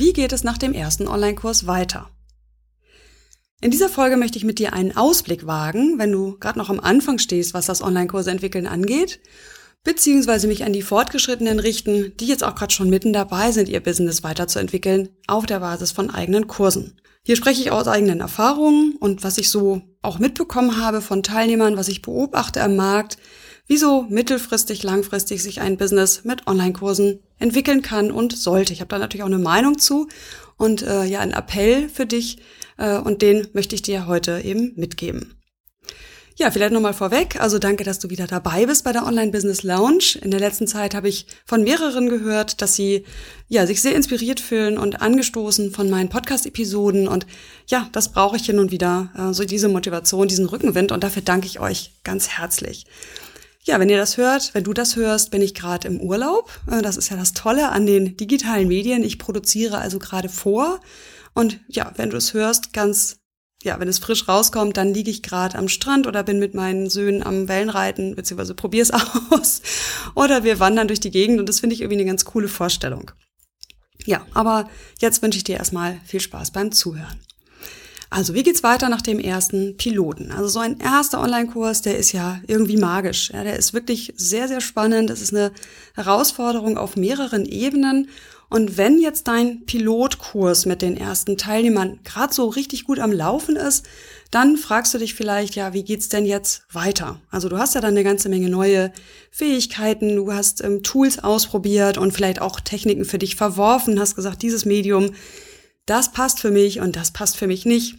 Wie geht es nach dem ersten Online-Kurs weiter? In dieser Folge möchte ich mit dir einen Ausblick wagen, wenn du gerade noch am Anfang stehst, was das Online-Kurse entwickeln angeht, beziehungsweise mich an die Fortgeschrittenen richten, die jetzt auch gerade schon mitten dabei sind, ihr Business weiterzuentwickeln auf der Basis von eigenen Kursen. Hier spreche ich aus eigenen Erfahrungen und was ich so auch mitbekommen habe von Teilnehmern, was ich beobachte am Markt, wieso mittelfristig, langfristig sich ein Business mit Online-Kursen entwickeln kann und sollte. Ich habe da natürlich auch eine Meinung zu und äh, ja, ein Appell für dich äh, und den möchte ich dir heute eben mitgeben. Ja, vielleicht nochmal vorweg. Also danke, dass du wieder dabei bist bei der Online Business Lounge. In der letzten Zeit habe ich von mehreren gehört, dass sie ja sich sehr inspiriert fühlen und angestoßen von meinen Podcast-Episoden. Und ja, das brauche ich hin und wieder, äh, so diese Motivation, diesen Rückenwind. Und dafür danke ich euch ganz herzlich. Ja, wenn ihr das hört, wenn du das hörst, bin ich gerade im Urlaub. Äh, das ist ja das Tolle an den digitalen Medien. Ich produziere also gerade vor. Und ja, wenn du es hörst, ganz, ja, wenn es frisch rauskommt, dann liege ich gerade am Strand oder bin mit meinen Söhnen am Wellenreiten, beziehungsweise probier's aus. Oder wir wandern durch die Gegend und das finde ich irgendwie eine ganz coole Vorstellung. Ja, aber jetzt wünsche ich dir erstmal viel Spaß beim Zuhören. Also, wie geht's weiter nach dem ersten Piloten? Also, so ein erster Online-Kurs, der ist ja irgendwie magisch. Ja, der ist wirklich sehr, sehr spannend. Es ist eine Herausforderung auf mehreren Ebenen. Und wenn jetzt dein Pilotkurs mit den ersten Teilnehmern gerade so richtig gut am Laufen ist, dann fragst du dich vielleicht, ja, wie geht's denn jetzt weiter? Also du hast ja dann eine ganze Menge neue Fähigkeiten, du hast ähm, Tools ausprobiert und vielleicht auch Techniken für dich verworfen, hast gesagt, dieses Medium, das passt für mich und das passt für mich nicht.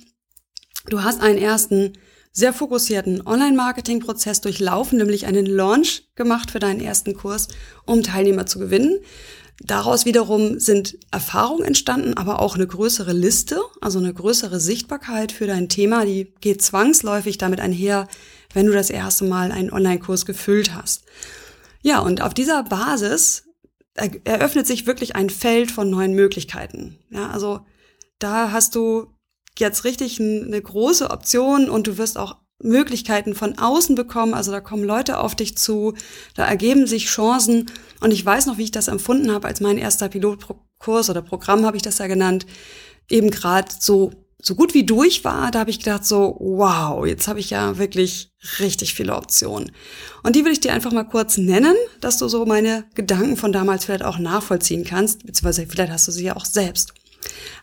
Du hast einen ersten sehr fokussierten Online-Marketing-Prozess durchlaufen, nämlich einen Launch gemacht für deinen ersten Kurs, um Teilnehmer zu gewinnen. Daraus wiederum sind Erfahrungen entstanden, aber auch eine größere Liste, also eine größere Sichtbarkeit für dein Thema, die geht zwangsläufig damit einher, wenn du das erste Mal einen Online-Kurs gefüllt hast. Ja, und auf dieser Basis eröffnet sich wirklich ein Feld von neuen Möglichkeiten. Ja, also da hast du jetzt richtig eine große Option und du wirst auch Möglichkeiten von außen bekommen. Also da kommen Leute auf dich zu, da ergeben sich Chancen. Und ich weiß noch, wie ich das empfunden habe, als mein erster Pilotkurs oder Programm habe ich das ja genannt, eben gerade so so gut wie durch war, da habe ich gedacht so, wow, jetzt habe ich ja wirklich richtig viele Optionen. Und die will ich dir einfach mal kurz nennen, dass du so meine Gedanken von damals vielleicht auch nachvollziehen kannst, beziehungsweise vielleicht hast du sie ja auch selbst.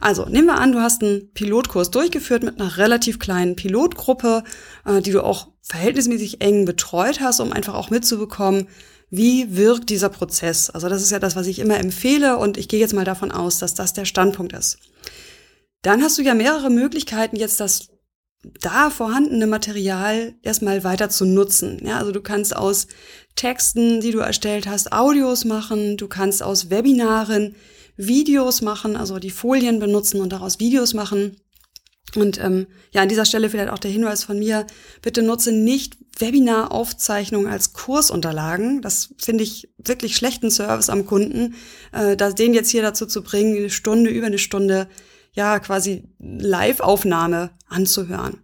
Also, nehmen wir an, du hast einen Pilotkurs durchgeführt mit einer relativ kleinen Pilotgruppe, äh, die du auch verhältnismäßig eng betreut hast, um einfach auch mitzubekommen, wie wirkt dieser Prozess. Also das ist ja das, was ich immer empfehle und ich gehe jetzt mal davon aus, dass das der Standpunkt ist. Dann hast du ja mehrere Möglichkeiten, jetzt das da vorhandene Material erstmal weiter zu nutzen. Ja, also du kannst aus Texten, die du erstellt hast, Audios machen, du kannst aus Webinaren Videos machen, also die Folien benutzen und daraus Videos machen. Und ähm, ja, an dieser Stelle vielleicht auch der Hinweis von mir, bitte nutze nicht Webinar-Aufzeichnungen als Kursunterlagen. Das finde ich wirklich schlechten Service am Kunden, äh, den jetzt hier dazu zu bringen, eine Stunde, über eine Stunde, ja, quasi Live-Aufnahme anzuhören.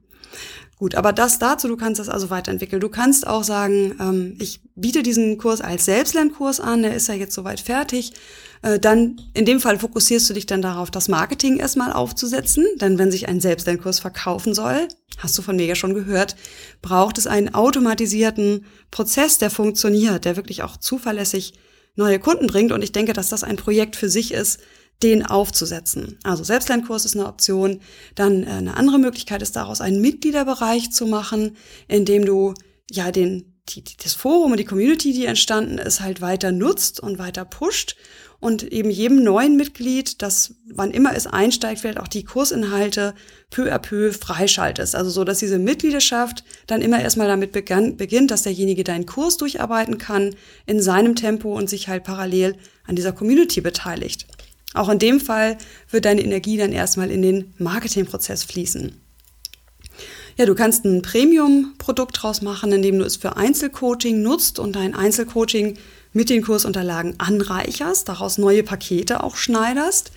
Gut, aber das dazu, du kannst das also weiterentwickeln. Du kannst auch sagen, ähm, ich biete diesen Kurs als Selbstlernkurs an, der ist ja jetzt soweit fertig. Äh, dann, in dem Fall fokussierst du dich dann darauf, das Marketing erstmal aufzusetzen. Denn wenn sich ein Selbstlernkurs verkaufen soll, hast du von mir ja schon gehört, braucht es einen automatisierten Prozess, der funktioniert, der wirklich auch zuverlässig neue Kunden bringt. Und ich denke, dass das ein Projekt für sich ist, den aufzusetzen. Also Selbstlernkurs ist eine Option. Dann äh, eine andere Möglichkeit ist daraus einen Mitgliederbereich zu machen, in dem du ja den die, das Forum und die Community, die entstanden ist, halt weiter nutzt und weiter pusht und eben jedem neuen Mitglied, das wann immer es einsteigt, vielleicht auch die Kursinhalte peu à peu freischaltest. Also so, dass diese Mitgliedschaft dann immer erstmal damit begann, beginnt, dass derjenige deinen Kurs durcharbeiten kann in seinem Tempo und sich halt parallel an dieser Community beteiligt. Auch in dem Fall wird deine Energie dann erstmal in den Marketingprozess fließen. Ja, du kannst ein Premium-Produkt draus machen, indem du es für Einzelcoaching nutzt und dein Einzelcoaching mit den Kursunterlagen anreicherst, daraus neue Pakete auch schneiderst,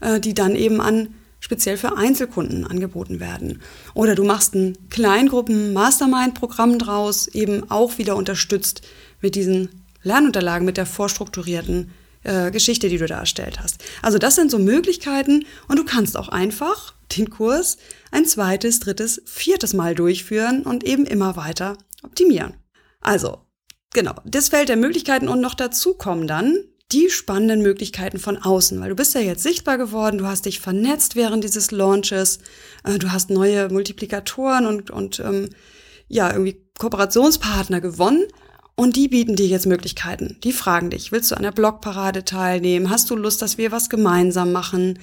äh, die dann eben an speziell für Einzelkunden angeboten werden. Oder du machst ein Kleingruppen-Mastermind-Programm draus, eben auch wieder unterstützt mit diesen Lernunterlagen, mit der vorstrukturierten äh, Geschichte, die du da erstellt hast. Also das sind so Möglichkeiten und du kannst auch einfach den Kurs ein zweites, drittes, viertes Mal durchführen und eben immer weiter optimieren. Also, genau, das Feld der Möglichkeiten und noch dazu kommen dann die spannenden Möglichkeiten von außen, weil du bist ja jetzt sichtbar geworden, du hast dich vernetzt während dieses Launches, äh, du hast neue Multiplikatoren und, und ähm, ja, irgendwie Kooperationspartner gewonnen und die bieten dir jetzt Möglichkeiten. Die fragen dich, willst du an der Blogparade teilnehmen? Hast du Lust, dass wir was gemeinsam machen?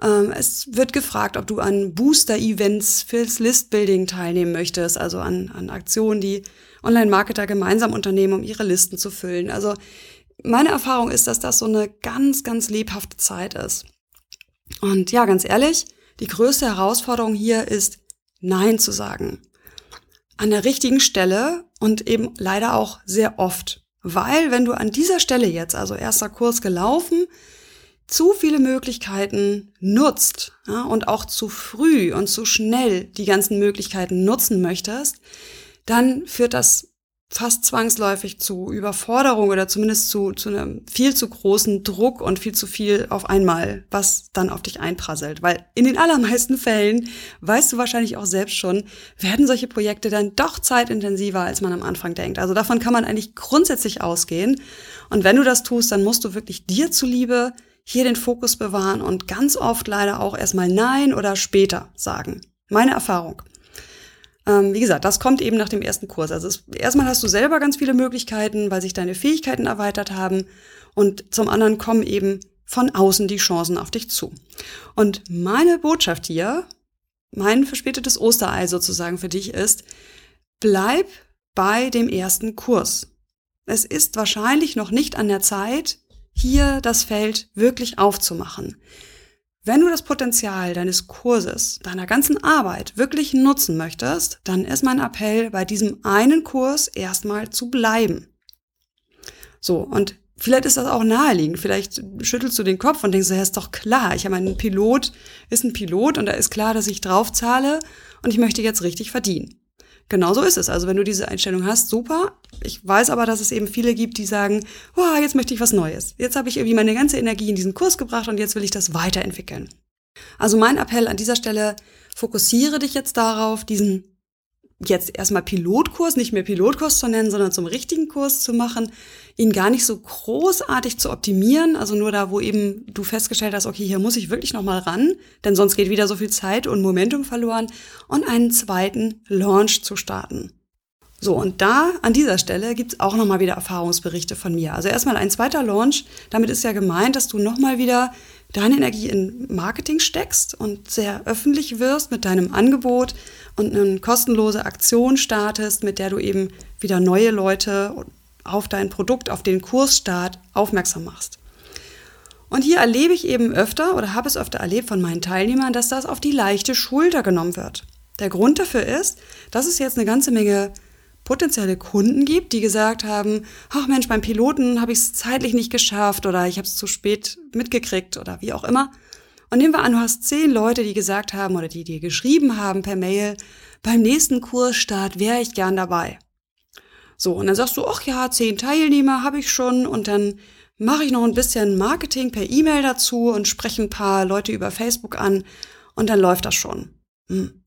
Ähm, es wird gefragt, ob du an Booster-Events fürs Listbuilding teilnehmen möchtest, also an, an Aktionen, die Online-Marketer gemeinsam unternehmen, um ihre Listen zu füllen. Also meine Erfahrung ist, dass das so eine ganz, ganz lebhafte Zeit ist. Und ja, ganz ehrlich, die größte Herausforderung hier ist, Nein zu sagen. An der richtigen Stelle und eben leider auch sehr oft. Weil wenn du an dieser Stelle jetzt, also erster Kurs gelaufen, zu viele Möglichkeiten nutzt ja, und auch zu früh und zu schnell die ganzen Möglichkeiten nutzen möchtest, dann führt das fast zwangsläufig zu Überforderung oder zumindest zu, zu einem viel zu großen Druck und viel zu viel auf einmal, was dann auf dich einprasselt. Weil in den allermeisten Fällen, weißt du wahrscheinlich auch selbst schon, werden solche Projekte dann doch zeitintensiver, als man am Anfang denkt. Also davon kann man eigentlich grundsätzlich ausgehen. Und wenn du das tust, dann musst du wirklich dir zuliebe hier den Fokus bewahren und ganz oft leider auch erstmal Nein oder später sagen. Meine Erfahrung. Ähm, wie gesagt, das kommt eben nach dem ersten Kurs. Also es, erstmal hast du selber ganz viele Möglichkeiten, weil sich deine Fähigkeiten erweitert haben. Und zum anderen kommen eben von außen die Chancen auf dich zu. Und meine Botschaft hier, mein verspätetes Osterei sozusagen für dich ist, bleib bei dem ersten Kurs. Es ist wahrscheinlich noch nicht an der Zeit, hier das Feld wirklich aufzumachen. Wenn du das Potenzial deines Kurses, deiner ganzen Arbeit wirklich nutzen möchtest, dann ist mein Appell, bei diesem einen Kurs erstmal zu bleiben. So, und vielleicht ist das auch naheliegend. Vielleicht schüttelst du den Kopf und denkst, ja, ist doch klar. Ich habe einen Pilot, ist ein Pilot und da ist klar, dass ich draufzahle und ich möchte jetzt richtig verdienen. Genau so ist es. Also wenn du diese Einstellung hast, super. Ich weiß aber, dass es eben viele gibt, die sagen, oh, jetzt möchte ich was Neues. Jetzt habe ich irgendwie meine ganze Energie in diesen Kurs gebracht und jetzt will ich das weiterentwickeln. Also mein Appell an dieser Stelle, fokussiere dich jetzt darauf, diesen jetzt erstmal Pilotkurs, nicht mehr Pilotkurs zu nennen, sondern zum richtigen Kurs zu machen, ihn gar nicht so großartig zu optimieren, also nur da, wo eben du festgestellt hast, okay, hier muss ich wirklich nochmal ran, denn sonst geht wieder so viel Zeit und Momentum verloren und einen zweiten Launch zu starten. So, und da an dieser Stelle gibt's auch nochmal wieder Erfahrungsberichte von mir. Also erstmal ein zweiter Launch, damit ist ja gemeint, dass du nochmal wieder deine Energie in Marketing steckst und sehr öffentlich wirst mit deinem Angebot und eine kostenlose Aktion startest, mit der du eben wieder neue Leute auf dein Produkt, auf den Kursstart aufmerksam machst. Und hier erlebe ich eben öfter oder habe es öfter erlebt von meinen Teilnehmern, dass das auf die leichte Schulter genommen wird. Der Grund dafür ist, dass es jetzt eine ganze Menge potenzielle Kunden gibt, die gesagt haben, ach Mensch, beim Piloten habe ich es zeitlich nicht geschafft oder ich habe es zu spät mitgekriegt oder wie auch immer. Und nehmen wir an, du hast zehn Leute, die gesagt haben oder die dir geschrieben haben per Mail, beim nächsten Kursstart wäre ich gern dabei. So, und dann sagst du, ach ja, zehn Teilnehmer habe ich schon und dann mache ich noch ein bisschen Marketing per E-Mail dazu und spreche ein paar Leute über Facebook an und dann läuft das schon. Hm.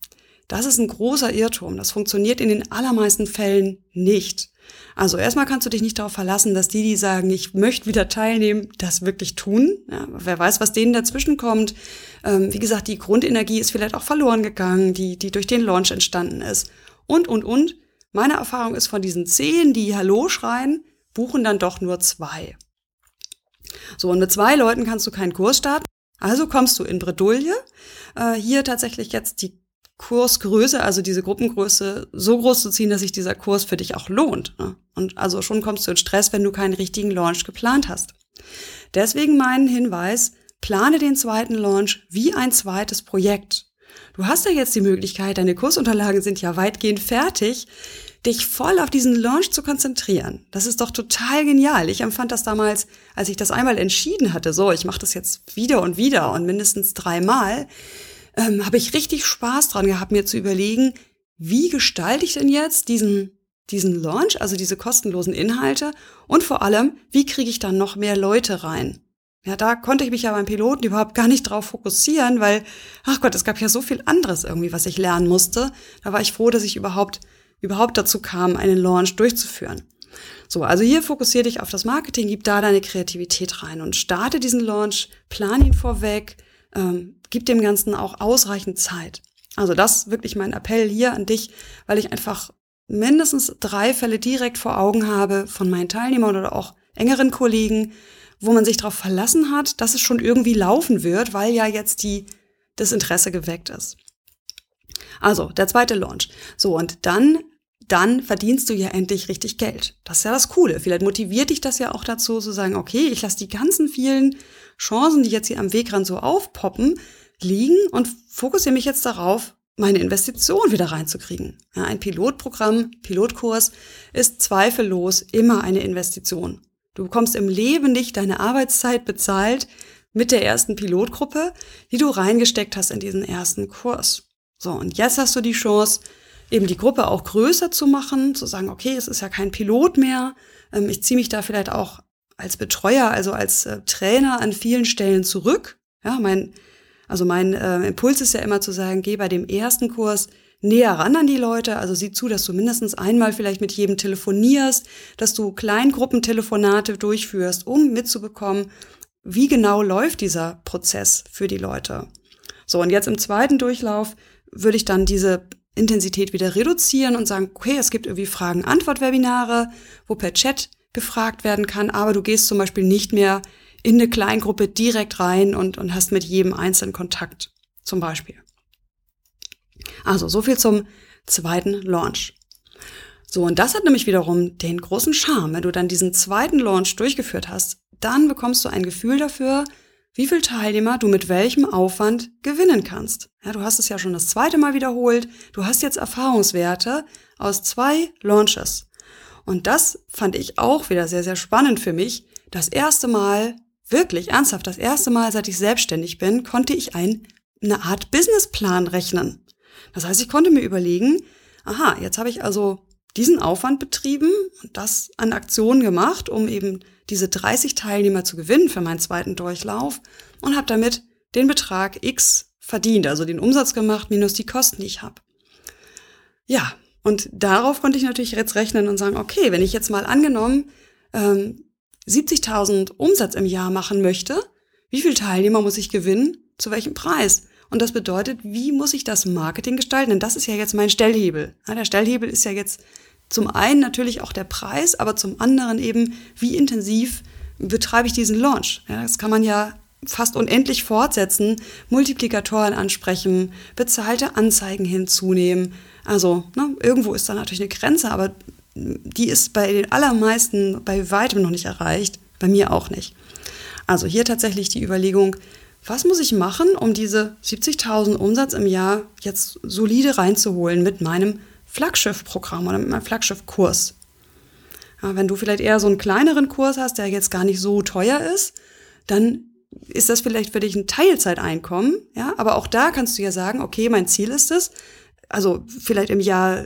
Das ist ein großer Irrtum. Das funktioniert in den allermeisten Fällen nicht. Also erstmal kannst du dich nicht darauf verlassen, dass die, die sagen, ich möchte wieder teilnehmen, das wirklich tun. Ja, wer weiß, was denen dazwischen kommt. Ähm, wie gesagt, die Grundenergie ist vielleicht auch verloren gegangen, die, die durch den Launch entstanden ist. Und, und, und. Meine Erfahrung ist von diesen zehn, die Hallo schreien, buchen dann doch nur zwei. So, und mit zwei Leuten kannst du keinen Kurs starten. Also kommst du in Bredouille. Äh, hier tatsächlich jetzt die Kursgröße, also diese Gruppengröße, so groß zu ziehen, dass sich dieser Kurs für dich auch lohnt. Ne? Und also schon kommst du in Stress, wenn du keinen richtigen Launch geplant hast. Deswegen mein Hinweis, plane den zweiten Launch wie ein zweites Projekt. Du hast ja jetzt die Möglichkeit, deine Kursunterlagen sind ja weitgehend fertig, dich voll auf diesen Launch zu konzentrieren. Das ist doch total genial. Ich empfand das damals, als ich das einmal entschieden hatte, so, ich mache das jetzt wieder und wieder und mindestens dreimal, ähm, habe ich richtig Spaß dran gehabt, mir zu überlegen, wie gestalte ich denn jetzt diesen diesen Launch, also diese kostenlosen Inhalte und vor allem, wie kriege ich dann noch mehr Leute rein? Ja, da konnte ich mich ja beim Piloten überhaupt gar nicht drauf fokussieren, weil, ach Gott, es gab ja so viel anderes irgendwie, was ich lernen musste. Da war ich froh, dass ich überhaupt, überhaupt dazu kam, einen Launch durchzuführen. So, also hier fokussiere dich auf das Marketing, gib da deine Kreativität rein und starte diesen Launch, plan ihn vorweg, ähm, gib dem Ganzen auch ausreichend Zeit. Also das wirklich mein Appell hier an dich, weil ich einfach mindestens drei Fälle direkt vor Augen habe von meinen Teilnehmern oder auch engeren Kollegen, wo man sich darauf verlassen hat, dass es schon irgendwie laufen wird, weil ja jetzt die, das Interesse geweckt ist. Also, der zweite Launch. So, und dann, dann verdienst du ja endlich richtig Geld. Das ist ja das Coole. Vielleicht motiviert dich das ja auch dazu, zu sagen, okay, ich lasse die ganzen vielen Chancen, die jetzt hier am Wegrand so aufpoppen, liegen und fokussiere mich jetzt darauf, meine Investition wieder reinzukriegen. Ja, ein Pilotprogramm, Pilotkurs ist zweifellos immer eine Investition. Du bekommst im Leben nicht deine Arbeitszeit bezahlt mit der ersten Pilotgruppe, die du reingesteckt hast in diesen ersten Kurs. So, und jetzt hast du die Chance, eben die Gruppe auch größer zu machen, zu sagen, okay, es ist ja kein Pilot mehr, ähm, ich ziehe mich da vielleicht auch als Betreuer, also als äh, Trainer an vielen Stellen zurück. Ja, mein also mein äh, Impuls ist ja immer zu sagen, geh bei dem ersten Kurs näher ran an die Leute, also sieh zu, dass du mindestens einmal vielleicht mit jedem telefonierst, dass du Kleingruppentelefonate durchführst, um mitzubekommen, wie genau läuft dieser Prozess für die Leute. So, und jetzt im zweiten Durchlauf würde ich dann diese Intensität wieder reduzieren und sagen, okay, es gibt irgendwie Fragen-Antwort-Webinare, wo per Chat gefragt werden kann, aber du gehst zum Beispiel nicht mehr in eine Kleingruppe direkt rein und, und hast mit jedem einzelnen Kontakt, zum Beispiel. Also, so viel zum zweiten Launch. So, und das hat nämlich wiederum den großen Charme. Wenn du dann diesen zweiten Launch durchgeführt hast, dann bekommst du ein Gefühl dafür, wie viel Teilnehmer du mit welchem Aufwand gewinnen kannst. Ja, du hast es ja schon das zweite Mal wiederholt. Du hast jetzt Erfahrungswerte aus zwei Launches. Und das fand ich auch wieder sehr, sehr spannend für mich. Das erste Mal wirklich ernsthaft, das erste Mal, seit ich selbstständig bin, konnte ich ein, eine Art Businessplan rechnen. Das heißt, ich konnte mir überlegen, aha, jetzt habe ich also diesen Aufwand betrieben und das an Aktionen gemacht, um eben diese 30 Teilnehmer zu gewinnen für meinen zweiten Durchlauf und habe damit den Betrag X verdient, also den Umsatz gemacht minus die Kosten, die ich habe. Ja, und darauf konnte ich natürlich jetzt rechnen und sagen, okay, wenn ich jetzt mal angenommen ähm, 70.000 Umsatz im Jahr machen möchte, wie viele Teilnehmer muss ich gewinnen, zu welchem Preis? Und das bedeutet, wie muss ich das Marketing gestalten? Denn das ist ja jetzt mein Stellhebel. Der Stellhebel ist ja jetzt zum einen natürlich auch der Preis, aber zum anderen eben, wie intensiv betreibe ich diesen Launch? Das kann man ja fast unendlich fortsetzen, Multiplikatoren ansprechen, bezahlte Anzeigen hinzunehmen. Also ne, irgendwo ist da natürlich eine Grenze, aber die ist bei den allermeisten bei weitem noch nicht erreicht, bei mir auch nicht. Also hier tatsächlich die Überlegung, was muss ich machen, um diese 70.000 Umsatz im Jahr jetzt solide reinzuholen mit meinem Flaggschiff-Programm oder mit meinem Flaggschiff-Kurs? Ja, wenn du vielleicht eher so einen kleineren Kurs hast, der jetzt gar nicht so teuer ist, dann ist das vielleicht für dich ein Teilzeiteinkommen, ja, aber auch da kannst du ja sagen, okay, mein Ziel ist es, also vielleicht im Jahr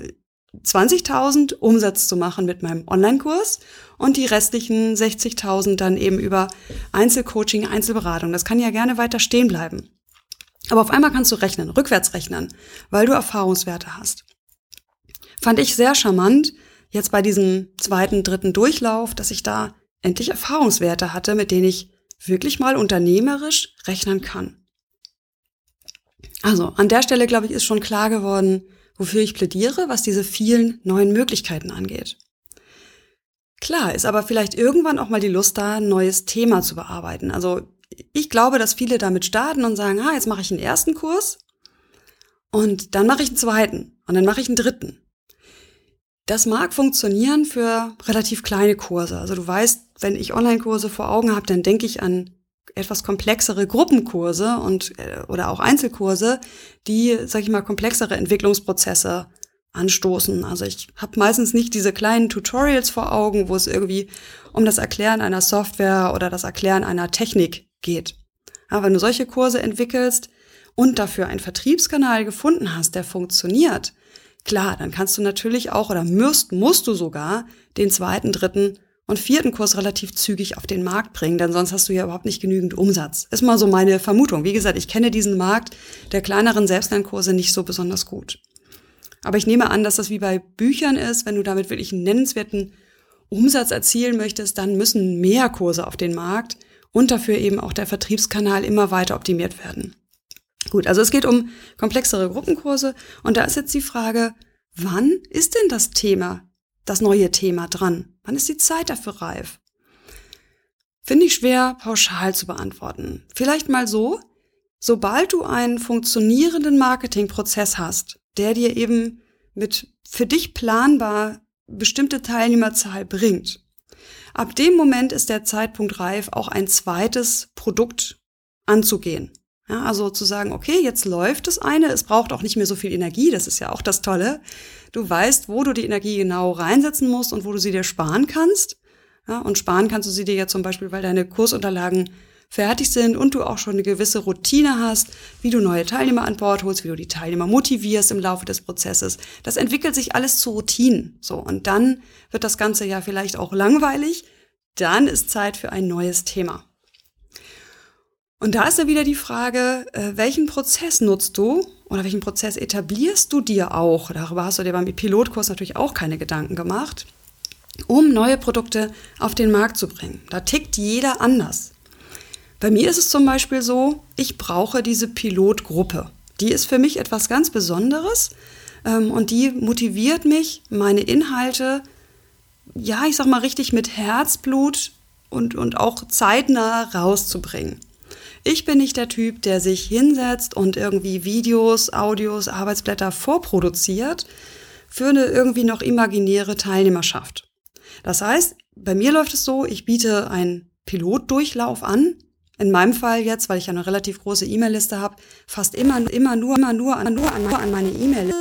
20.000 Umsatz zu machen mit meinem Online-Kurs und die restlichen 60.000 dann eben über Einzelcoaching, Einzelberatung. Das kann ja gerne weiter stehen bleiben. Aber auf einmal kannst du rechnen, rückwärts rechnen, weil du Erfahrungswerte hast. Fand ich sehr charmant, jetzt bei diesem zweiten, dritten Durchlauf, dass ich da endlich Erfahrungswerte hatte, mit denen ich wirklich mal unternehmerisch rechnen kann. Also an der Stelle, glaube ich, ist schon klar geworden, wofür ich plädiere, was diese vielen neuen Möglichkeiten angeht. Klar ist aber vielleicht irgendwann auch mal die Lust da, ein neues Thema zu bearbeiten. Also ich glaube, dass viele damit starten und sagen, ah, jetzt mache ich einen ersten Kurs und dann mache ich einen zweiten und dann mache ich einen dritten. Das mag funktionieren für relativ kleine Kurse. Also du weißt, wenn ich Online-Kurse vor Augen habe, dann denke ich an etwas komplexere Gruppenkurse und äh, oder auch Einzelkurse, die, sag ich mal, komplexere Entwicklungsprozesse anstoßen. Also ich habe meistens nicht diese kleinen Tutorials vor Augen, wo es irgendwie um das Erklären einer Software oder das Erklären einer Technik geht. Aber wenn du solche Kurse entwickelst und dafür einen Vertriebskanal gefunden hast, der funktioniert, klar, dann kannst du natürlich auch oder musst, musst du sogar den zweiten, dritten und vierten Kurs relativ zügig auf den Markt bringen, denn sonst hast du ja überhaupt nicht genügend Umsatz. Ist mal so meine Vermutung. Wie gesagt, ich kenne diesen Markt der kleineren Selbstlernkurse nicht so besonders gut. Aber ich nehme an, dass das wie bei Büchern ist, wenn du damit wirklich einen nennenswerten Umsatz erzielen möchtest, dann müssen mehr Kurse auf den Markt und dafür eben auch der Vertriebskanal immer weiter optimiert werden. Gut, also es geht um komplexere Gruppenkurse und da ist jetzt die Frage, wann ist denn das Thema, das neue Thema dran? Wann ist die Zeit dafür reif? Finde ich schwer pauschal zu beantworten. Vielleicht mal so, sobald du einen funktionierenden Marketingprozess hast, der dir eben mit für dich planbar bestimmte Teilnehmerzahl bringt. Ab dem Moment ist der Zeitpunkt reif, auch ein zweites Produkt anzugehen. Ja, also zu sagen, okay, jetzt läuft das eine, es braucht auch nicht mehr so viel Energie, das ist ja auch das Tolle. Du weißt, wo du die Energie genau reinsetzen musst und wo du sie dir sparen kannst. Ja, und sparen kannst du sie dir ja zum Beispiel, weil deine Kursunterlagen fertig sind und du auch schon eine gewisse Routine hast, wie du neue Teilnehmer an Bord holst, wie du die Teilnehmer motivierst im Laufe des Prozesses. Das entwickelt sich alles zu Routinen. So. Und dann wird das Ganze ja vielleicht auch langweilig. Dann ist Zeit für ein neues Thema. Und da ist ja wieder die Frage, äh, welchen Prozess nutzt du oder welchen Prozess etablierst du dir auch? Darüber hast du dir beim Pilotkurs natürlich auch keine Gedanken gemacht, um neue Produkte auf den Markt zu bringen. Da tickt jeder anders. Bei mir ist es zum Beispiel so, ich brauche diese Pilotgruppe. Die ist für mich etwas ganz Besonderes ähm, und die motiviert mich, meine Inhalte, ja, ich sag mal richtig mit Herzblut und, und auch zeitnah rauszubringen. Ich bin nicht der Typ, der sich hinsetzt und irgendwie Videos, Audios, Arbeitsblätter vorproduziert für eine irgendwie noch imaginäre Teilnehmerschaft. Das heißt, bei mir läuft es so, ich biete einen Pilotdurchlauf an, in meinem Fall jetzt, weil ich eine relativ große E-Mail-Liste habe, fast immer, immer nur, immer nur, nur, nur an, an meine E-Mail.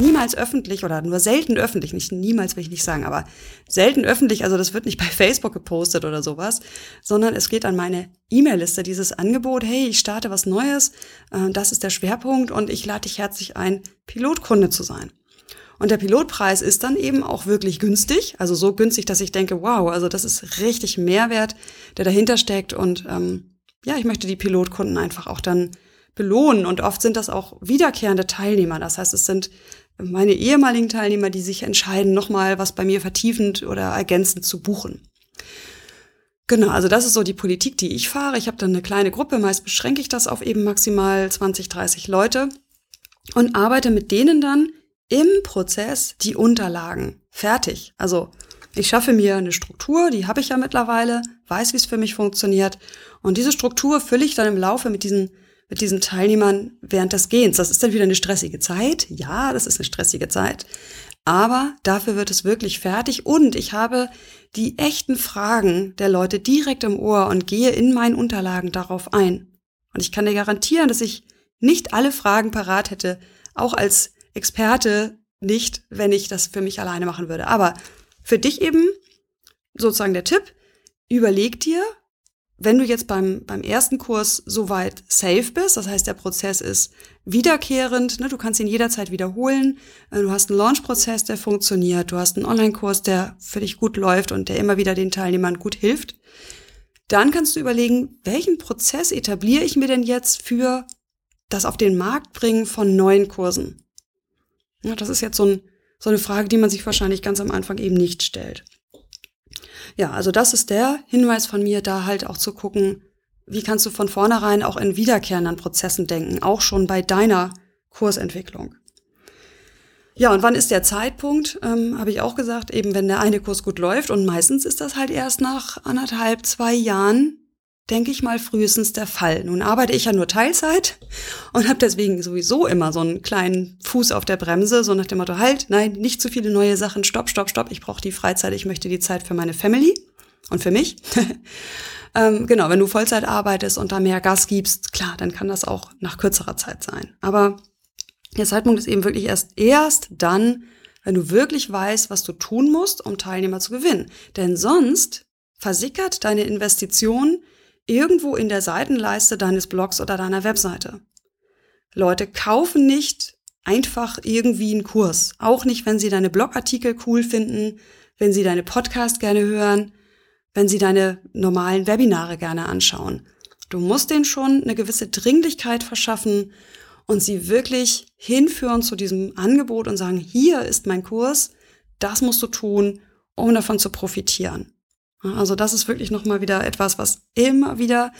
Niemals öffentlich oder nur selten öffentlich, nicht niemals will ich nicht sagen, aber selten öffentlich, also das wird nicht bei Facebook gepostet oder sowas, sondern es geht an meine E-Mail-Liste, dieses Angebot, hey, ich starte was Neues, äh, das ist der Schwerpunkt und ich lade dich herzlich ein, Pilotkunde zu sein. Und der Pilotpreis ist dann eben auch wirklich günstig, also so günstig, dass ich denke, wow, also das ist richtig Mehrwert, der dahinter steckt. Und ähm, ja, ich möchte die Pilotkunden einfach auch dann belohnen. Und oft sind das auch wiederkehrende Teilnehmer. Das heißt, es sind meine ehemaligen Teilnehmer, die sich entscheiden, nochmal was bei mir vertiefend oder ergänzend zu buchen. Genau, also das ist so die Politik, die ich fahre. Ich habe dann eine kleine Gruppe, meist beschränke ich das auf eben maximal 20, 30 Leute und arbeite mit denen dann im Prozess die Unterlagen fertig. Also ich schaffe mir eine Struktur, die habe ich ja mittlerweile, weiß, wie es für mich funktioniert. Und diese Struktur fülle ich dann im Laufe mit diesen, mit diesen Teilnehmern während des Gehens. Das ist dann wieder eine stressige Zeit. Ja, das ist eine stressige Zeit. Aber dafür wird es wirklich fertig und ich habe die echten Fragen der Leute direkt im Ohr und gehe in meinen Unterlagen darauf ein. Und ich kann dir garantieren, dass ich nicht alle Fragen parat hätte, auch als Experte nicht, wenn ich das für mich alleine machen würde. Aber für dich eben sozusagen der Tipp, überleg dir, wenn du jetzt beim, beim ersten Kurs soweit safe bist, das heißt, der Prozess ist wiederkehrend, ne, du kannst ihn jederzeit wiederholen, äh, du hast einen Launch-Prozess, der funktioniert, du hast einen Online-Kurs, der für dich gut läuft und der immer wieder den Teilnehmern gut hilft, dann kannst du überlegen, welchen Prozess etabliere ich mir denn jetzt für das auf den Markt bringen von neuen Kursen? Ja, das ist jetzt so, ein, so eine Frage, die man sich wahrscheinlich ganz am Anfang eben nicht stellt. Ja, also das ist der Hinweis von mir, da halt auch zu gucken, wie kannst du von vornherein auch in wiederkehrenden Prozessen denken, auch schon bei deiner Kursentwicklung. Ja, und wann ist der Zeitpunkt? Ähm, Habe ich auch gesagt, eben wenn der eine Kurs gut läuft und meistens ist das halt erst nach anderthalb, zwei Jahren, denke ich mal, frühestens der Fall. Nun arbeite ich ja nur Teilzeit und habe deswegen sowieso immer so einen kleinen Fuß auf der Bremse, so nach dem Motto, halt, nein, nicht zu viele neue Sachen, stopp, stopp, stopp, ich brauche die Freizeit, ich möchte die Zeit für meine Family. Und für mich, ähm, genau, wenn du Vollzeit arbeitest und da mehr Gas gibst, klar, dann kann das auch nach kürzerer Zeit sein. Aber der Zeitpunkt ist eben wirklich erst, erst dann, wenn du wirklich weißt, was du tun musst, um Teilnehmer zu gewinnen. Denn sonst versickert deine Investition irgendwo in der Seitenleiste deines Blogs oder deiner Webseite. Leute kaufen nicht einfach irgendwie einen Kurs. Auch nicht, wenn sie deine Blogartikel cool finden, wenn sie deine Podcast gerne hören, wenn sie deine normalen Webinare gerne anschauen. Du musst denen schon eine gewisse Dringlichkeit verschaffen und sie wirklich hinführen zu diesem Angebot und sagen, hier ist mein Kurs, das musst du tun, um davon zu profitieren. Also das ist wirklich nochmal wieder etwas, was immer wieder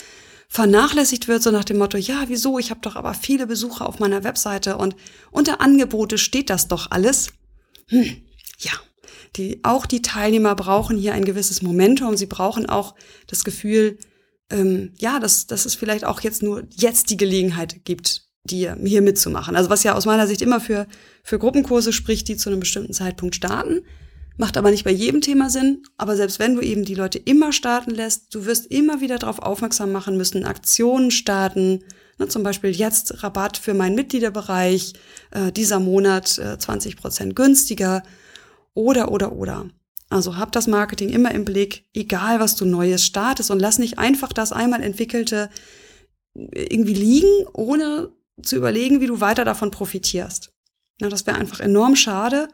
vernachlässigt wird, so nach dem Motto, ja, wieso, ich habe doch aber viele Besucher auf meiner Webseite und unter Angebote steht das doch alles. Hm, ja, die, auch die Teilnehmer brauchen hier ein gewisses Momentum, sie brauchen auch das Gefühl, ähm, ja, dass, dass es vielleicht auch jetzt nur jetzt die Gelegenheit gibt, dir hier mitzumachen. Also was ja aus meiner Sicht immer für, für Gruppenkurse spricht, die zu einem bestimmten Zeitpunkt starten. Macht aber nicht bei jedem Thema Sinn. Aber selbst wenn du eben die Leute immer starten lässt, du wirst immer wieder darauf aufmerksam machen müssen, Aktionen starten. Ne, zum Beispiel jetzt Rabatt für meinen Mitgliederbereich, äh, dieser Monat äh, 20 Prozent günstiger oder, oder, oder. Also hab das Marketing immer im Blick, egal was du Neues startest und lass nicht einfach das einmal entwickelte irgendwie liegen, ohne zu überlegen, wie du weiter davon profitierst. Na, das wäre einfach enorm schade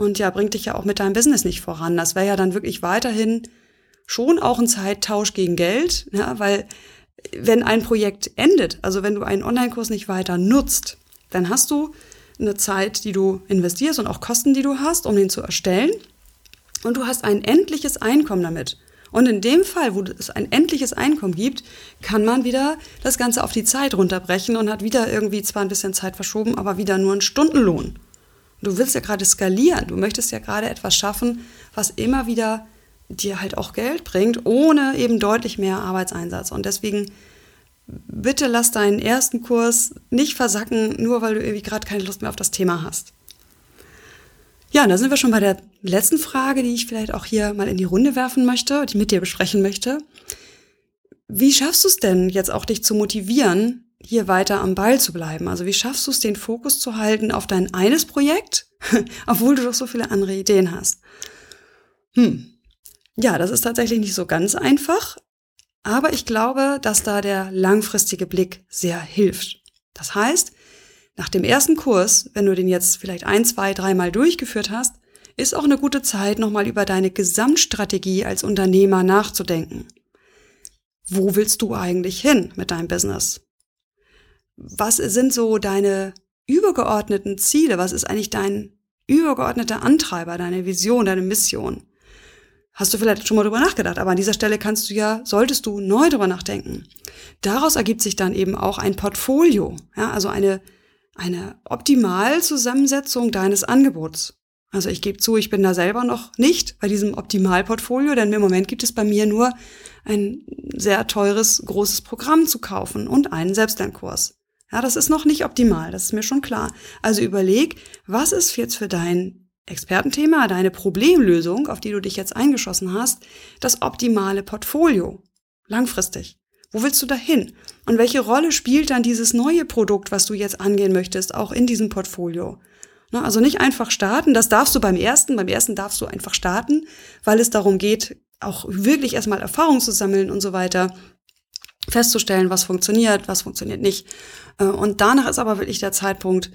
und ja, bringt dich ja auch mit deinem Business nicht voran. Das wäre ja dann wirklich weiterhin schon auch ein Zeittausch gegen Geld, ja, weil wenn ein Projekt endet, also wenn du einen Online-Kurs nicht weiter nutzt, dann hast du eine Zeit, die du investierst und auch Kosten, die du hast, um den zu erstellen. Und du hast ein endliches Einkommen damit. Und in dem Fall, wo es ein endliches Einkommen gibt, kann man wieder das Ganze auf die Zeit runterbrechen und hat wieder irgendwie zwar ein bisschen Zeit verschoben, aber wieder nur einen Stundenlohn. Du willst ja gerade skalieren, du möchtest ja gerade etwas schaffen, was immer wieder dir halt auch Geld bringt, ohne eben deutlich mehr Arbeitseinsatz. Und deswegen bitte lass deinen ersten Kurs nicht versacken, nur weil du irgendwie gerade keine Lust mehr auf das Thema hast. Ja, da sind wir schon bei der letzten Frage, die ich vielleicht auch hier mal in die Runde werfen möchte, die ich mit dir besprechen möchte. Wie schaffst du es denn jetzt auch dich zu motivieren, hier weiter am Ball zu bleiben? Also wie schaffst du es, den Fokus zu halten auf dein eines Projekt, obwohl du doch so viele andere Ideen hast? Hm. Ja, das ist tatsächlich nicht so ganz einfach, aber ich glaube, dass da der langfristige Blick sehr hilft. Das heißt, nach dem ersten Kurs, wenn du den jetzt vielleicht ein, zwei, dreimal durchgeführt hast, ist auch eine gute Zeit, nochmal über deine Gesamtstrategie als Unternehmer nachzudenken. Wo willst du eigentlich hin mit deinem Business? Was sind so deine übergeordneten Ziele? Was ist eigentlich dein übergeordneter Antreiber, deine Vision, deine Mission? Hast du vielleicht schon mal drüber nachgedacht, aber an dieser Stelle kannst du ja, solltest du neu drüber nachdenken. Daraus ergibt sich dann eben auch ein Portfolio, ja, also eine, eine Optimalzusammensetzung deines Angebots. Also ich gebe zu, ich bin da selber noch nicht bei diesem Optimalportfolio, denn im Moment gibt es bei mir nur ein sehr teures, großes Programm zu kaufen und einen Selbstlernkurs. Ja, das ist noch nicht optimal, das ist mir schon klar. Also überleg, was ist jetzt für dein Expertenthema, deine Problemlösung, auf die du dich jetzt eingeschossen hast, das optimale Portfolio. Langfristig. Wo willst du dahin? Und welche Rolle spielt dann dieses neue Produkt, was du jetzt angehen möchtest, auch in diesem Portfolio? Na, also nicht einfach starten, das darfst du beim ersten, beim ersten darfst du einfach starten, weil es darum geht, auch wirklich erstmal Erfahrung zu sammeln und so weiter festzustellen, was funktioniert, was funktioniert nicht. Äh, und danach ist aber wirklich der Zeitpunkt,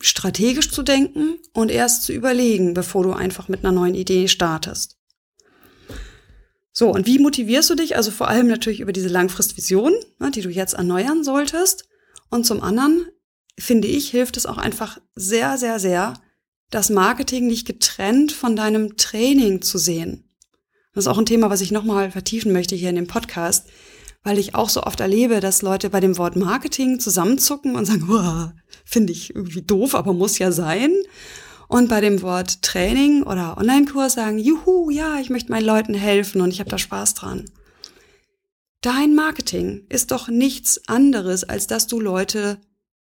strategisch zu denken und erst zu überlegen, bevor du einfach mit einer neuen Idee startest. So, und wie motivierst du dich? Also vor allem natürlich über diese Langfristvision, ne, die du jetzt erneuern solltest. Und zum anderen, finde ich, hilft es auch einfach sehr, sehr, sehr, das Marketing nicht getrennt von deinem Training zu sehen. Das ist auch ein Thema, was ich nochmal vertiefen möchte hier in dem Podcast weil ich auch so oft erlebe, dass Leute bei dem Wort Marketing zusammenzucken und sagen, finde ich irgendwie doof, aber muss ja sein. Und bei dem Wort Training oder Online-Kurs sagen, juhu, ja, ich möchte meinen Leuten helfen und ich habe da Spaß dran. Dein Marketing ist doch nichts anderes, als dass du Leute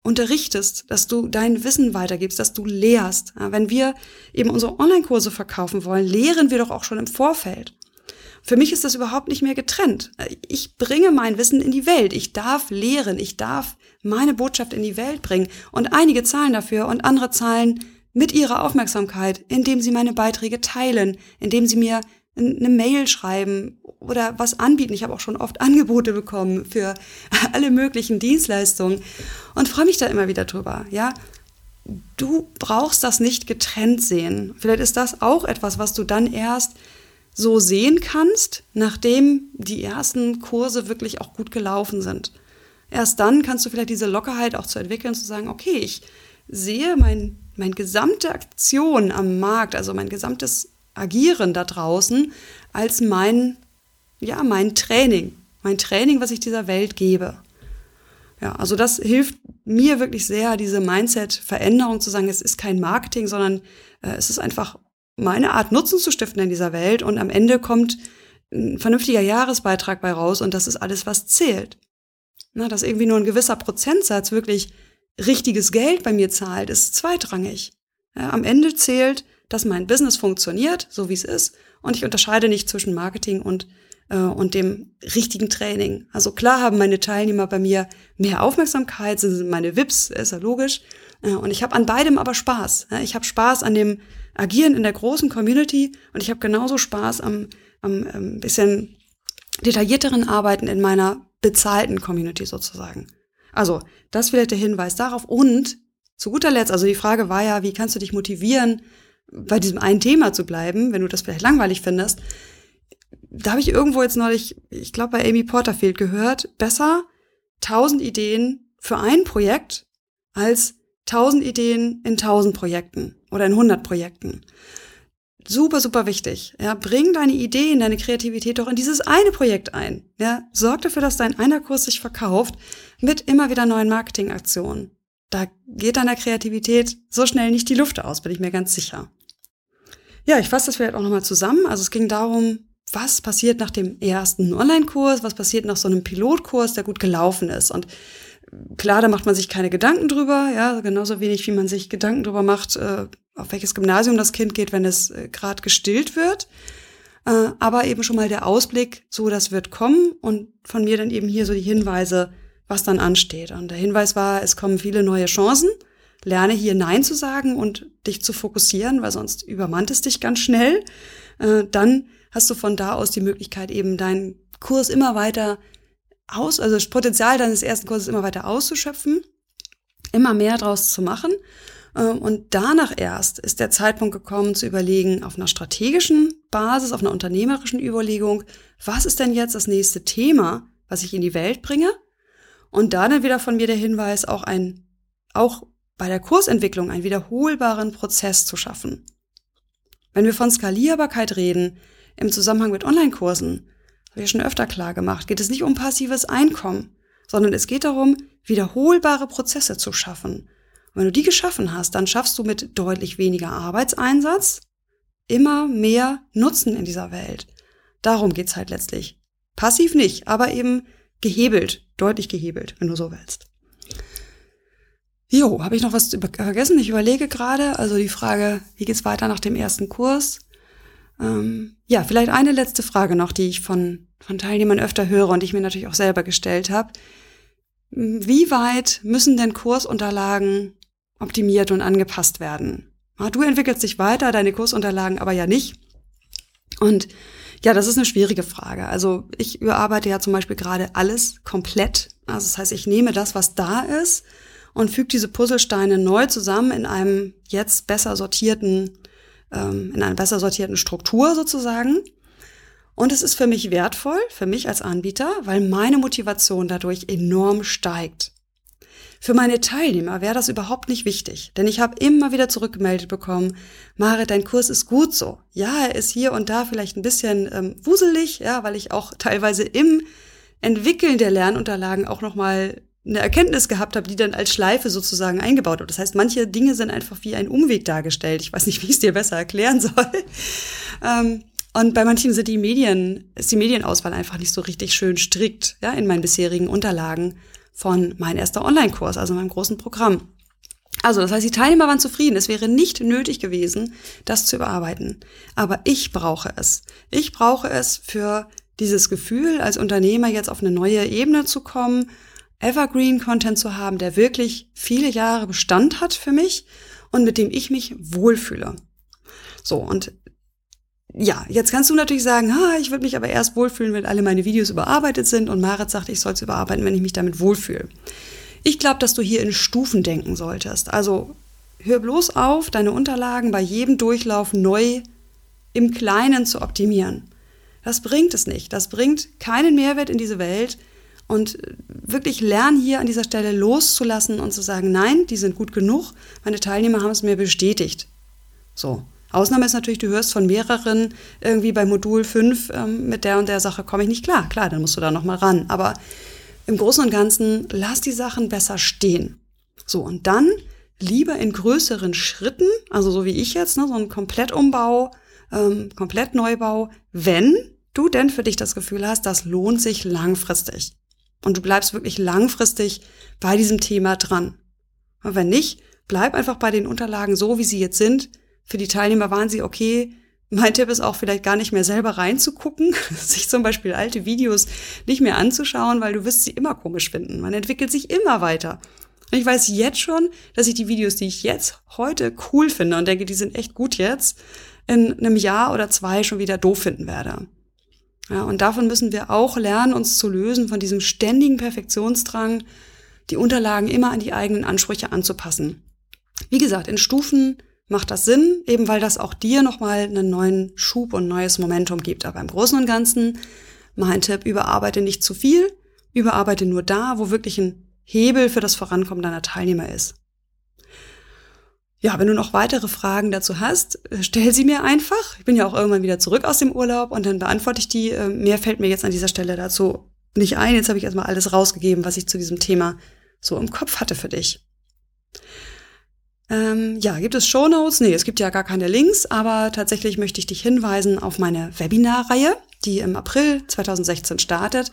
unterrichtest, dass du dein Wissen weitergibst, dass du lehrst. Wenn wir eben unsere Online-Kurse verkaufen wollen, lehren wir doch auch schon im Vorfeld. Für mich ist das überhaupt nicht mehr getrennt. Ich bringe mein Wissen in die Welt. Ich darf lehren. Ich darf meine Botschaft in die Welt bringen. Und einige zahlen dafür und andere zahlen mit ihrer Aufmerksamkeit, indem sie meine Beiträge teilen, indem sie mir eine Mail schreiben oder was anbieten. Ich habe auch schon oft Angebote bekommen für alle möglichen Dienstleistungen und freue mich da immer wieder drüber. Ja, du brauchst das nicht getrennt sehen. Vielleicht ist das auch etwas, was du dann erst so sehen kannst, nachdem die ersten Kurse wirklich auch gut gelaufen sind. Erst dann kannst du vielleicht diese Lockerheit auch zu entwickeln, zu sagen, okay, ich sehe mein, mein gesamte Aktion am Markt, also mein gesamtes Agieren da draußen als mein, ja, mein Training, mein Training, was ich dieser Welt gebe. Ja, also das hilft mir wirklich sehr, diese Mindset-Veränderung zu sagen, es ist kein Marketing, sondern äh, es ist einfach meine Art, Nutzen zu stiften in dieser Welt und am Ende kommt ein vernünftiger Jahresbeitrag bei raus und das ist alles, was zählt. Na, dass irgendwie nur ein gewisser Prozentsatz wirklich richtiges Geld bei mir zahlt, ist zweitrangig. Ja, am Ende zählt, dass mein Business funktioniert, so wie es ist, und ich unterscheide nicht zwischen Marketing und äh, und dem richtigen Training. Also klar haben meine Teilnehmer bei mir mehr Aufmerksamkeit, sind meine VIPs, ist ja logisch. Äh, und ich habe an beidem aber Spaß. Ich habe Spaß an dem Agieren in der großen Community und ich habe genauso Spaß am, am ähm, bisschen detaillierteren Arbeiten in meiner bezahlten Community sozusagen. Also, das vielleicht der Hinweis darauf. Und zu guter Letzt, also die Frage war ja, wie kannst du dich motivieren, bei diesem einen Thema zu bleiben, wenn du das vielleicht langweilig findest da habe ich irgendwo jetzt neulich, ich glaube bei Amy Porterfield gehört, besser tausend Ideen für ein Projekt als tausend Ideen in tausend Projekten oder in hundert Projekten. Super, super wichtig. Ja, bring deine Ideen, deine Kreativität doch in dieses eine Projekt ein. Ja, sorg dafür, dass dein einer Kurs sich verkauft mit immer wieder neuen Marketingaktionen. Da geht deiner Kreativität so schnell nicht die Luft aus, bin ich mir ganz sicher. Ja, ich fasse das vielleicht auch nochmal zusammen. Also es ging darum, was passiert nach dem ersten Online-Kurs, was passiert nach so einem Pilotkurs, der gut gelaufen ist. Und klar, da macht man sich keine Gedanken drüber, ja, genauso wenig wie man sich Gedanken drüber macht, äh, auf welches Gymnasium das Kind geht, wenn es äh, gerade gestillt wird. Äh, aber eben schon mal der Ausblick, so das wird kommen und von mir dann eben hier so die Hinweise, was dann ansteht. Und der Hinweis war, es kommen viele neue Chancen. Lerne hier Nein zu sagen und dich zu fokussieren, weil sonst übermannt es dich ganz schnell. Äh, dann hast du von da aus die Möglichkeit, eben deinen Kurs immer weiter aus, also das Potenzial deines ersten Kurses immer weiter auszuschöpfen, immer mehr draus zu machen. Ähm, und danach erst ist der Zeitpunkt gekommen, zu überlegen, auf einer strategischen Basis, auf einer unternehmerischen Überlegung, was ist denn jetzt das nächste Thema, was ich in die Welt bringe? Und da dann wieder von mir der Hinweis, auch ein, auch bei der Kursentwicklung einen wiederholbaren Prozess zu schaffen. Wenn wir von Skalierbarkeit reden, im Zusammenhang mit Online-Kursen, habe ich schon öfter klar gemacht, geht es nicht um passives Einkommen, sondern es geht darum, wiederholbare Prozesse zu schaffen. Und wenn du die geschaffen hast, dann schaffst du mit deutlich weniger Arbeitseinsatz immer mehr Nutzen in dieser Welt. Darum geht's halt letztlich. Passiv nicht, aber eben gehebelt, deutlich gehebelt, wenn du so willst. Jo, habe ich noch was vergessen? Ich überlege gerade, also die Frage, wie geht's weiter nach dem ersten Kurs? Ähm, ja, vielleicht eine letzte Frage noch, die ich von, von Teilnehmern öfter höre und ich mir natürlich auch selber gestellt habe. Wie weit müssen denn Kursunterlagen optimiert und angepasst werden? Du entwickelst dich weiter, deine Kursunterlagen aber ja nicht. Und ja, das ist eine schwierige Frage. Also ich überarbeite ja zum Beispiel gerade alles komplett. Also das heißt, ich nehme das, was da ist und füge diese Puzzlesteine neu zusammen in einem jetzt besser sortierten ähm, in einer besser sortierten Struktur sozusagen. Und es ist für mich wertvoll, für mich als Anbieter, weil meine Motivation dadurch enorm steigt. Für meine Teilnehmer wäre das überhaupt nicht wichtig, denn ich habe immer wieder zurückgemeldet bekommen, Mare, dein Kurs ist gut so. Ja, er ist hier und da vielleicht ein bisschen ähm, wuselig, ja, weil ich auch teilweise im Entwickeln der Lernunterlagen auch nochmal eine Erkenntnis gehabt habe, die dann als Schleife sozusagen eingebaut wird. Das heißt, manche Dinge sind einfach wie ein Umweg dargestellt. Ich weiß nicht, wie ich es dir besser erklären soll. Ähm, und bei manchen sind die Medien, ist die Medienauswahl einfach nicht so richtig schön strikt, ja, in meinen bisherigen Unterlagen von mein erster Online-Kurs, also meinem großen Programm. Also, das heißt, die Teilnehmer waren zufrieden. Es wäre nicht nötig gewesen, das zu überarbeiten. Aber ich brauche es. Ich brauche es für dieses Gefühl, als Unternehmer jetzt auf eine neue Ebene zu kommen, Evergreen-Content zu haben, der wirklich viele Jahre Bestand hat für mich und mit dem ich mich wohlfühle. So, und ja, jetzt kannst du natürlich sagen, ha, ich würde mich aber erst wohlfühlen, wenn alle meine Videos überarbeitet sind und Marit sagt, ich soll es überarbeiten, wenn ich mich damit wohlfühle. Ich glaube, dass du hier in Stufen denken solltest. Also hör bloß auf, deine Unterlagen bei jedem Durchlauf neu im Kleinen zu optimieren. Das bringt es nicht. Das bringt keinen Mehrwert in diese Welt. Und wirklich lern hier an dieser Stelle loszulassen und zu sagen, nein, die sind gut genug. Meine Teilnehmer haben es mir bestätigt. So. Ausnahme ist natürlich, du hörst von mehreren irgendwie bei Modul 5 ähm, mit der und der Sache komme ich nicht klar. Klar, dann musst du da nochmal ran. Aber im Großen und Ganzen lass die Sachen besser stehen. So, und dann lieber in größeren Schritten, also so wie ich jetzt, ne, so ein Komplettumbau, ähm, Komplettneubau, wenn du denn für dich das Gefühl hast, das lohnt sich langfristig. Und du bleibst wirklich langfristig bei diesem Thema dran. Und wenn nicht, bleib einfach bei den Unterlagen so, wie sie jetzt sind. Für die Teilnehmer waren sie okay. Mein Tipp ist auch vielleicht gar nicht mehr selber reinzugucken, sich zum Beispiel alte Videos nicht mehr anzuschauen, weil du wirst sie immer komisch finden. Man entwickelt sich immer weiter. Und ich weiß jetzt schon, dass ich die Videos, die ich jetzt heute cool finde und denke, die sind echt gut jetzt, in einem Jahr oder zwei schon wieder doof finden werde. Ja, und davon müssen wir auch lernen, uns zu lösen von diesem ständigen Perfektionsdrang, die Unterlagen immer an die eigenen Ansprüche anzupassen. Wie gesagt, in Stufen macht das Sinn, eben weil das auch dir nochmal einen neuen Schub und neues Momentum gibt. Aber im Großen und Ganzen, mein Tipp, überarbeite nicht zu viel, überarbeite nur da, wo wirklich ein Hebel für das Vorankommen deiner Teilnehmer ist. Ja, wenn du noch weitere Fragen dazu hast, äh, stell sie mir einfach. Ich bin ja auch irgendwann wieder zurück aus dem Urlaub und dann beantworte ich die. Äh, mehr fällt mir jetzt an dieser Stelle dazu nicht ein. Jetzt habe ich erstmal alles rausgegeben, was ich zu diesem Thema so im Kopf hatte für dich. Ähm, ja, gibt es Shownotes? Nee, es gibt ja gar keine Links, aber tatsächlich möchte ich dich hinweisen auf meine Webinarreihe, die im April 2016 startet,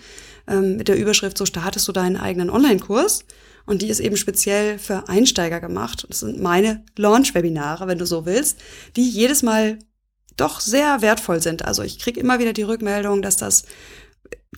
ähm, mit der Überschrift So startest du deinen eigenen Online-Kurs. Und die ist eben speziell für Einsteiger gemacht. Das sind meine Launch-Webinare, wenn du so willst, die jedes Mal doch sehr wertvoll sind. Also ich kriege immer wieder die Rückmeldung, dass das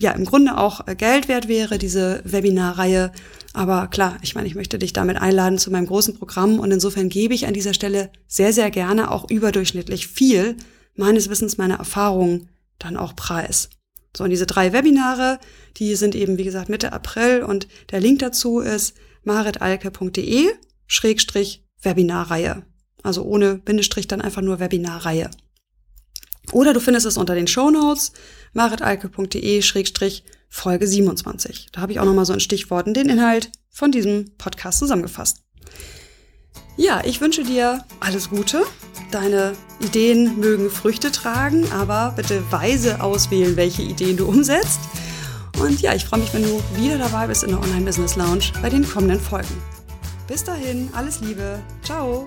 ja im Grunde auch Geld wert wäre, diese Webinarreihe. Aber klar, ich meine, ich möchte dich damit einladen zu meinem großen Programm und insofern gebe ich an dieser Stelle sehr, sehr gerne auch überdurchschnittlich viel meines Wissens, meiner Erfahrungen dann auch preis. So, und diese drei Webinare, die sind eben, wie gesagt, Mitte April und der Link dazu ist maritalke.de Schrägstrich Webinarreihe. Also ohne Bindestrich dann einfach nur Webinarreihe. Oder du findest es unter den Show Notes maritalke.de Schrägstrich Folge 27. Da habe ich auch nochmal so in Stichworten den Inhalt von diesem Podcast zusammengefasst. Ja, ich wünsche dir alles Gute. Deine Ideen mögen Früchte tragen, aber bitte weise auswählen, welche Ideen du umsetzt. Und ja, ich freue mich, wenn du wieder dabei bist in der Online Business Lounge bei den kommenden Folgen. Bis dahin, alles Liebe. Ciao.